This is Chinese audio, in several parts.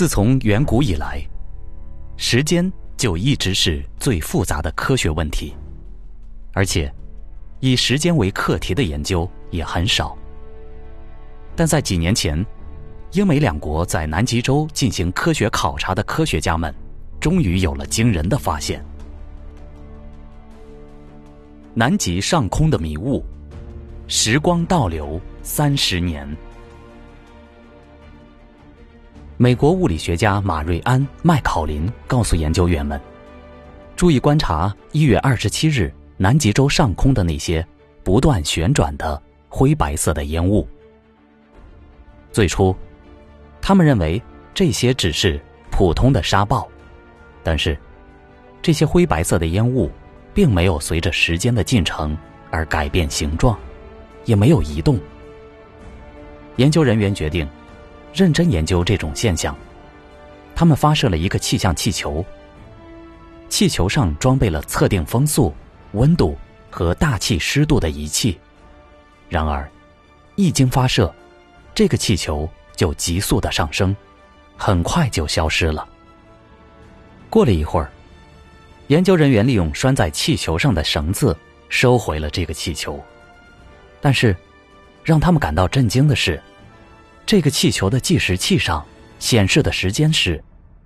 自从远古以来，时间就一直是最复杂的科学问题，而且以时间为课题的研究也很少。但在几年前，英美两国在南极洲进行科学考察的科学家们，终于有了惊人的发现：南极上空的迷雾，时光倒流三十年。美国物理学家马瑞安·麦考林告诉研究员们：“注意观察一月二十七日南极洲上空的那些不断旋转的灰白色的烟雾。最初。”他们认为这些只是普通的沙暴，但是这些灰白色的烟雾并没有随着时间的进程而改变形状，也没有移动。研究人员决定认真研究这种现象，他们发射了一个气象气球，气球上装备了测定风速、温度和大气湿度的仪器。然而，一经发射，这个气球。就急速的上升，很快就消失了。过了一会儿，研究人员利用拴在气球上的绳子收回了这个气球，但是让他们感到震惊的是，这个气球的计时器上显示的时间是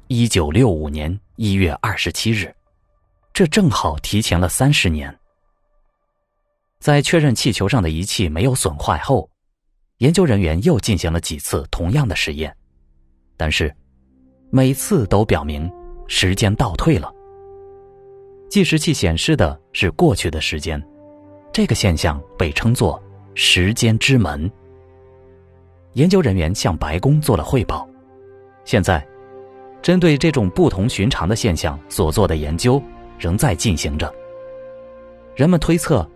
一九六五年一月二十七日，这正好提前了三十年。在确认气球上的仪器没有损坏后。研究人员又进行了几次同样的实验，但是每次都表明时间倒退了。计时器显示的是过去的时间，这个现象被称作“时间之门”。研究人员向白宫做了汇报。现在，针对这种不同寻常的现象所做的研究仍在进行着。人们推测，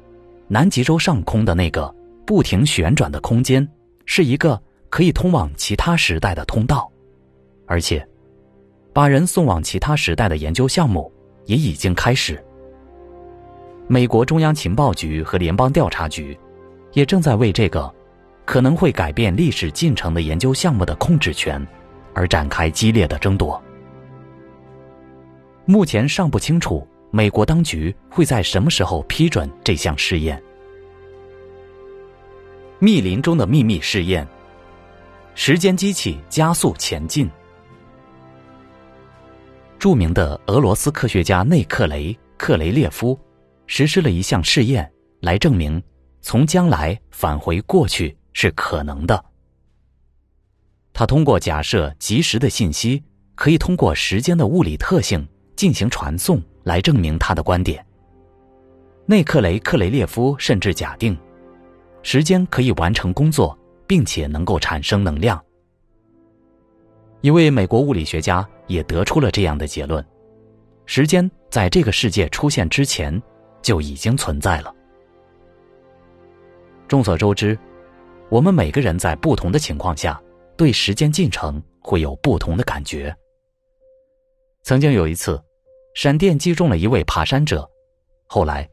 南极洲上空的那个。不停旋转的空间是一个可以通往其他时代的通道，而且把人送往其他时代的研究项目也已经开始。美国中央情报局和联邦调查局也正在为这个可能会改变历史进程的研究项目的控制权而展开激烈的争夺。目前尚不清楚美国当局会在什么时候批准这项试验。密林中的秘密试验。时间机器加速前进。著名的俄罗斯科学家内克雷·克雷列夫实施了一项试验，来证明从将来返回过去是可能的。他通过假设及时的信息可以通过时间的物理特性进行传送，来证明他的观点。内克雷·克雷列夫甚至假定。时间可以完成工作，并且能够产生能量。一位美国物理学家也得出了这样的结论：时间在这个世界出现之前就已经存在了。众所周知，我们每个人在不同的情况下对时间进程会有不同的感觉。曾经有一次，闪电击中了一位爬山者，后来，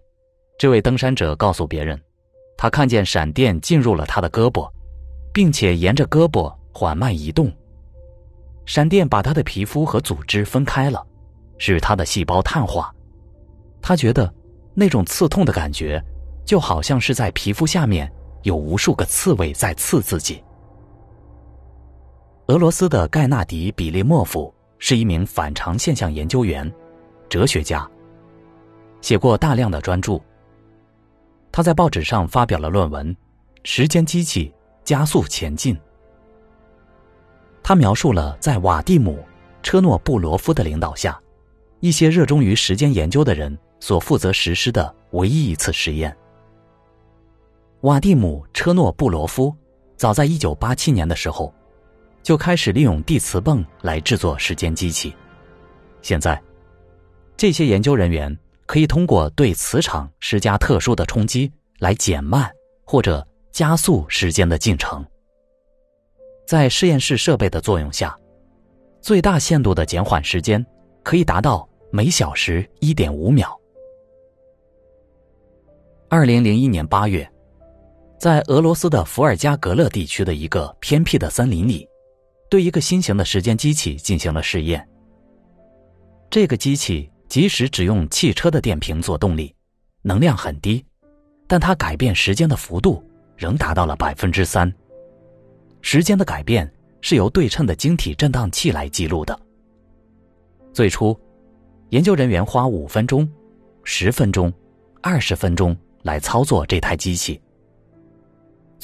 这位登山者告诉别人。他看见闪电进入了他的胳膊，并且沿着胳膊缓慢移动。闪电把他的皮肤和组织分开了，使他的细胞碳化。他觉得那种刺痛的感觉，就好像是在皮肤下面有无数个刺猬在刺自己。俄罗斯的盖纳迪·比利莫夫是一名反常现象研究员、哲学家，写过大量的专著。他在报纸上发表了论文《时间机器加速前进》。他描述了在瓦蒂姆·车诺布罗夫的领导下，一些热衷于时间研究的人所负责实施的唯一一次实验。瓦蒂姆·车诺布罗夫早在1987年的时候，就开始利用地磁泵来制作时间机器。现在，这些研究人员。可以通过对磁场施加特殊的冲击来减慢或者加速时间的进程。在实验室设备的作用下，最大限度的减缓时间可以达到每小时一点五秒。二零零一年八月，在俄罗斯的伏尔加格勒地区的一个偏僻的森林里，对一个新型的时间机器进行了试验。这个机器即使只用汽车的电瓶做动力，能量很低，但它改变时间的幅度仍达到了百分之三。时间的改变是由对称的晶体振荡器来记录的。最初，研究人员花五分钟、十分钟、二十分钟来操作这台机器。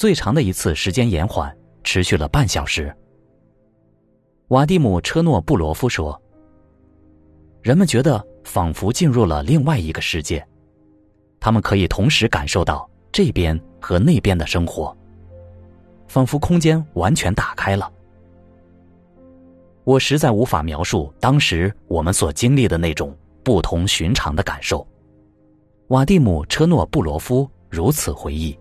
最长的一次时间延缓持续了半小时。瓦蒂姆·车诺布罗夫说：“人们觉得仿佛进入了另外一个世界，他们可以同时感受到这边和那边的生活，仿佛空间完全打开了。我实在无法描述当时我们所经历的那种不同寻常的感受。”瓦蒂姆·车诺布罗夫如此回忆。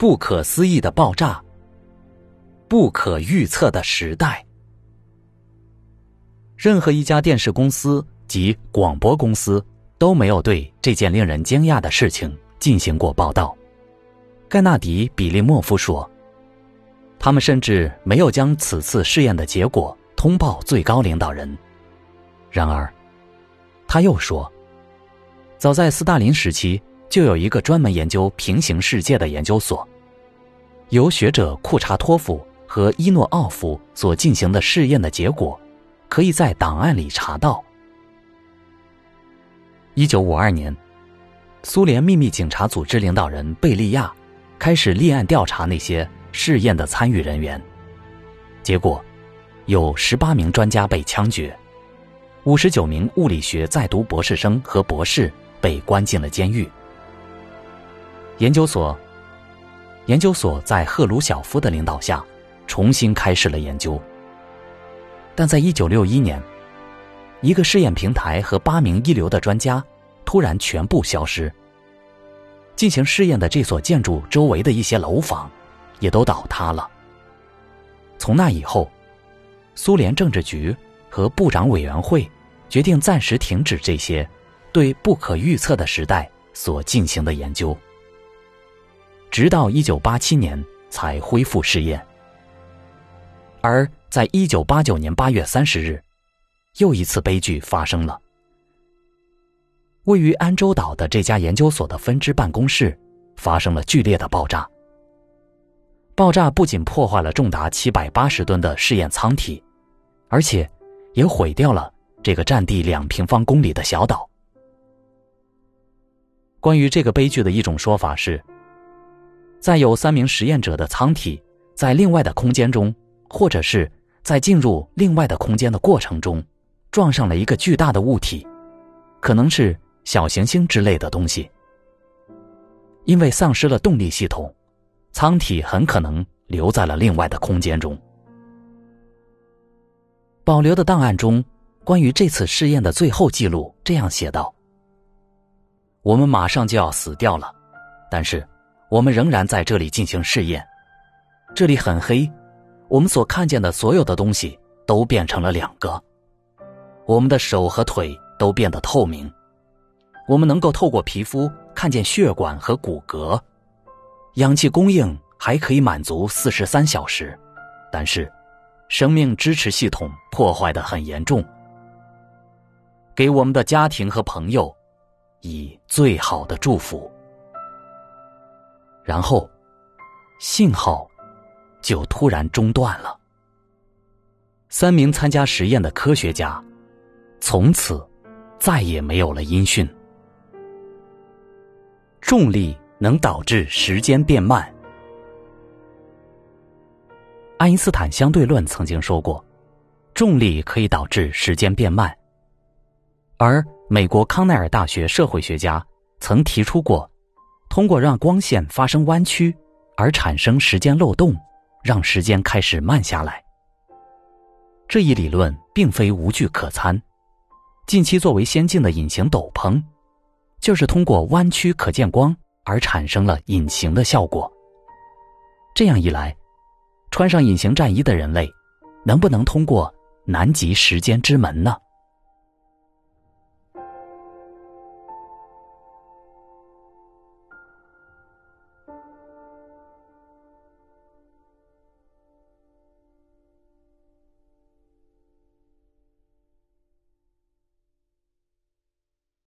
不可思议的爆炸，不可预测的时代。任何一家电视公司及广播公司都没有对这件令人惊讶的事情进行过报道。盖纳迪·比利莫夫说：“他们甚至没有将此次试验的结果通报最高领导人。”然而，他又说：“早在斯大林时期。”就有一个专门研究平行世界的研究所，由学者库查托夫和伊诺奥夫所进行的试验的结果，可以在档案里查到。一九五二年，苏联秘密警察组织领导人贝利亚开始立案调查那些试验的参与人员，结果有十八名专家被枪决，五十九名物理学在读博士生和博士被关进了监狱。研究所，研究所在赫鲁晓夫的领导下重新开始了研究。但在一九六一年，一个试验平台和八名一流的专家突然全部消失。进行试验的这所建筑周围的一些楼房也都倒塌了。从那以后，苏联政治局和部长委员会决定暂时停止这些对不可预测的时代所进行的研究。直到一九八七年才恢复试验，而在一九八九年八月三十日，又一次悲剧发生了。位于安州岛的这家研究所的分支办公室发生了剧烈的爆炸。爆炸不仅破坏了重达七百八十吨的试验舱体，而且也毁掉了这个占地两平方公里的小岛。关于这个悲剧的一种说法是。在有三名实验者的舱体在另外的空间中，或者是在进入另外的空间的过程中，撞上了一个巨大的物体，可能是小行星之类的东西。因为丧失了动力系统，舱体很可能留在了另外的空间中。保留的档案中，关于这次试验的最后记录这样写道：“我们马上就要死掉了，但是。”我们仍然在这里进行试验，这里很黑，我们所看见的所有的东西都变成了两个，我们的手和腿都变得透明，我们能够透过皮肤看见血管和骨骼，氧气供应还可以满足四十三小时，但是，生命支持系统破坏的很严重。给我们的家庭和朋友，以最好的祝福。然后，信号就突然中断了。三名参加实验的科学家从此再也没有了音讯。重力能导致时间变慢。爱因斯坦相对论曾经说过，重力可以导致时间变慢。而美国康奈尔大学社会学家曾提出过。通过让光线发生弯曲而产生时间漏洞，让时间开始慢下来。这一理论并非无据可参。近期作为先进的隐形斗篷，就是通过弯曲可见光而产生了隐形的效果。这样一来，穿上隐形战衣的人类，能不能通过南极时间之门呢？